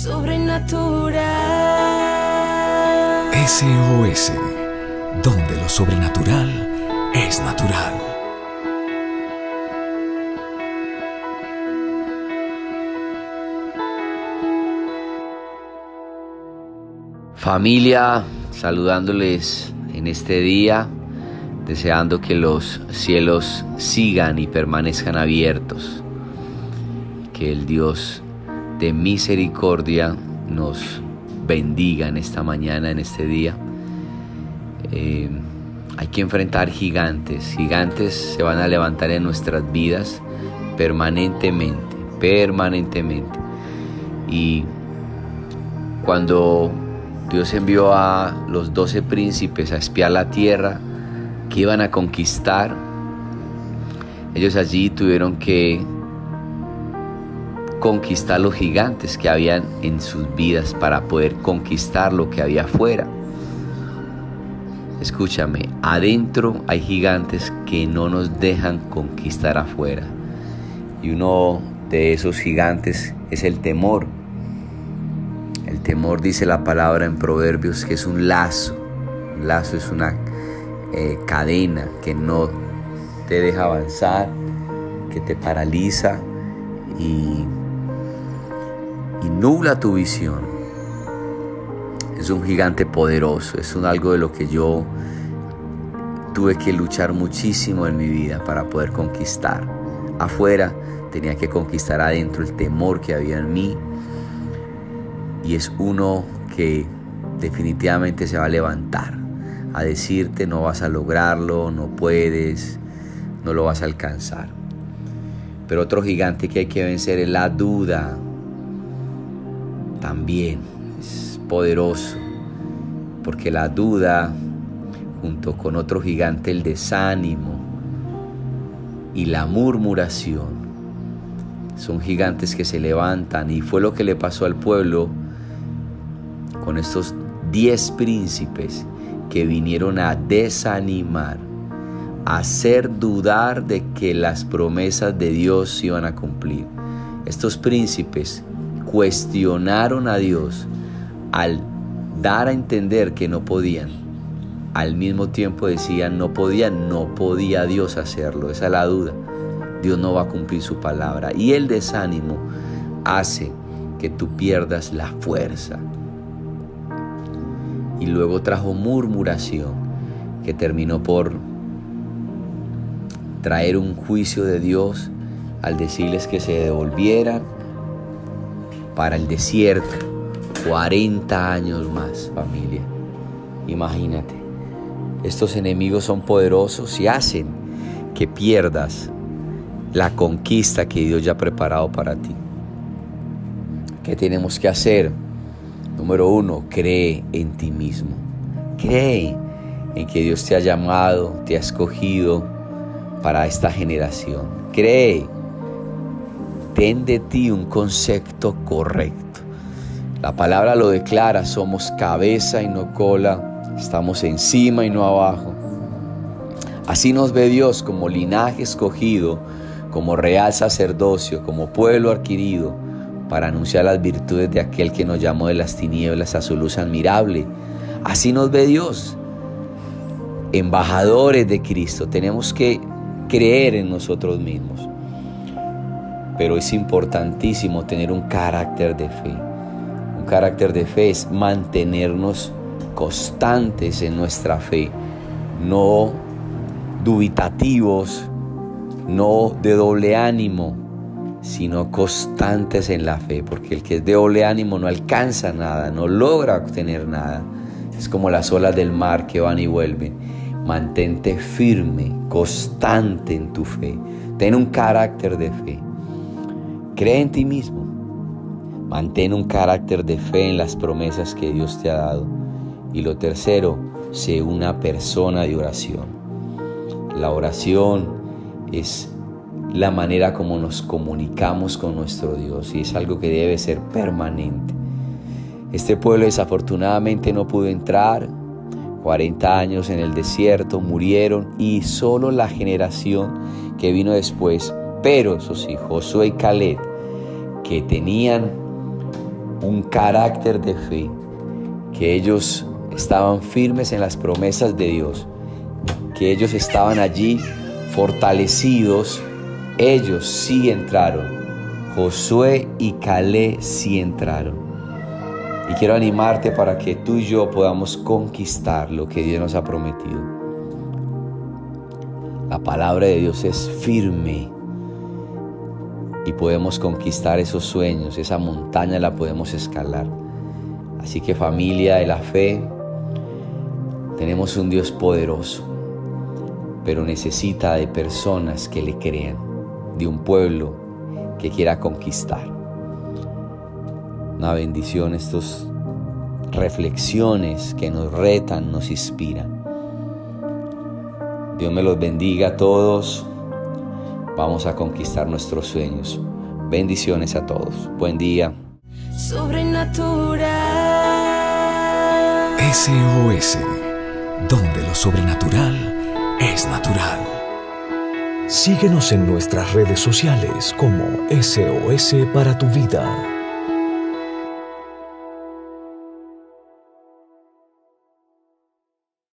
sobrenatural. SOS, donde lo sobrenatural es natural. Familia, saludándoles en este día, deseando que los cielos sigan y permanezcan abiertos, que el Dios de misericordia nos bendiga en esta mañana, en este día. Eh, hay que enfrentar gigantes, gigantes se van a levantar en nuestras vidas permanentemente, permanentemente. Y cuando Dios envió a los doce príncipes a espiar la tierra que iban a conquistar. Ellos allí tuvieron que conquistar los gigantes que habían en sus vidas para poder conquistar lo que había afuera. Escúchame, adentro hay gigantes que no nos dejan conquistar afuera. Y uno de esos gigantes es el temor. El temor dice la palabra en Proverbios que es un lazo. Un lazo es una eh, cadena que no te deja avanzar, que te paraliza y, y nubla tu visión. Es un gigante poderoso, es un algo de lo que yo tuve que luchar muchísimo en mi vida para poder conquistar. Afuera tenía que conquistar adentro el temor que había en mí, y es uno que definitivamente se va a levantar a decirte no vas a lograrlo, no puedes, no lo vas a alcanzar. Pero otro gigante que hay que vencer es la duda. También es poderoso, porque la duda, junto con otro gigante, el desánimo y la murmuración, son gigantes que se levantan y fue lo que le pasó al pueblo con estos diez príncipes que vinieron a desanimar, a hacer dudar de que las promesas de Dios se iban a cumplir. Estos príncipes cuestionaron a Dios al dar a entender que no podían. Al mismo tiempo decían no podían, no podía Dios hacerlo. Esa es la duda. Dios no va a cumplir su palabra. Y el desánimo hace que tú pierdas la fuerza, y luego trajo murmuración que terminó por traer un juicio de Dios al decirles que se devolvieran para el desierto 40 años más familia imagínate estos enemigos son poderosos y hacen que pierdas la conquista que Dios ya ha preparado para ti ¿qué tenemos que hacer? Número uno, cree en ti mismo. Cree en que Dios te ha llamado, te ha escogido para esta generación. Cree. Ten de ti un concepto correcto. La palabra lo declara, somos cabeza y no cola, estamos encima y no abajo. Así nos ve Dios como linaje escogido, como real sacerdocio, como pueblo adquirido para anunciar las virtudes de aquel que nos llamó de las tinieblas a su luz admirable. Así nos ve Dios. Embajadores de Cristo. Tenemos que creer en nosotros mismos. Pero es importantísimo tener un carácter de fe. Un carácter de fe es mantenernos constantes en nuestra fe, no dubitativos, no de doble ánimo, sino constantes en la fe, porque el que es de doble ánimo no alcanza nada, no logra obtener nada. Es como las olas del mar que van y vuelven. Mantente firme, constante en tu fe. Ten un carácter de fe. Cree en ti mismo. Mantén un carácter de fe en las promesas que Dios te ha dado. Y lo tercero, sé una persona de oración. La oración es la manera como nos comunicamos con nuestro Dios y es algo que debe ser permanente. Este pueblo desafortunadamente no pudo entrar, 40 años en el desierto, murieron y solo la generación que vino después, pero eso sí, Josué y Caleb, que tenían un carácter de fe, que ellos estaban firmes en las promesas de Dios, que ellos estaban allí fortalecidos, ellos sí entraron. Josué y Calé sí entraron. Y quiero animarte para que tú y yo podamos conquistar lo que Dios nos ha prometido. La palabra de Dios es firme y podemos conquistar esos sueños, esa montaña la podemos escalar. Así que familia de la fe, tenemos un Dios poderoso, pero necesita de personas que le crean, de un pueblo que quiera conquistar. Una bendición estas reflexiones que nos retan, nos inspiran. Dios me los bendiga a todos. Vamos a conquistar nuestros sueños. Bendiciones a todos. Buen día. Sobrenatural. SOS, donde lo sobrenatural es natural. Síguenos en nuestras redes sociales como SOS para tu vida.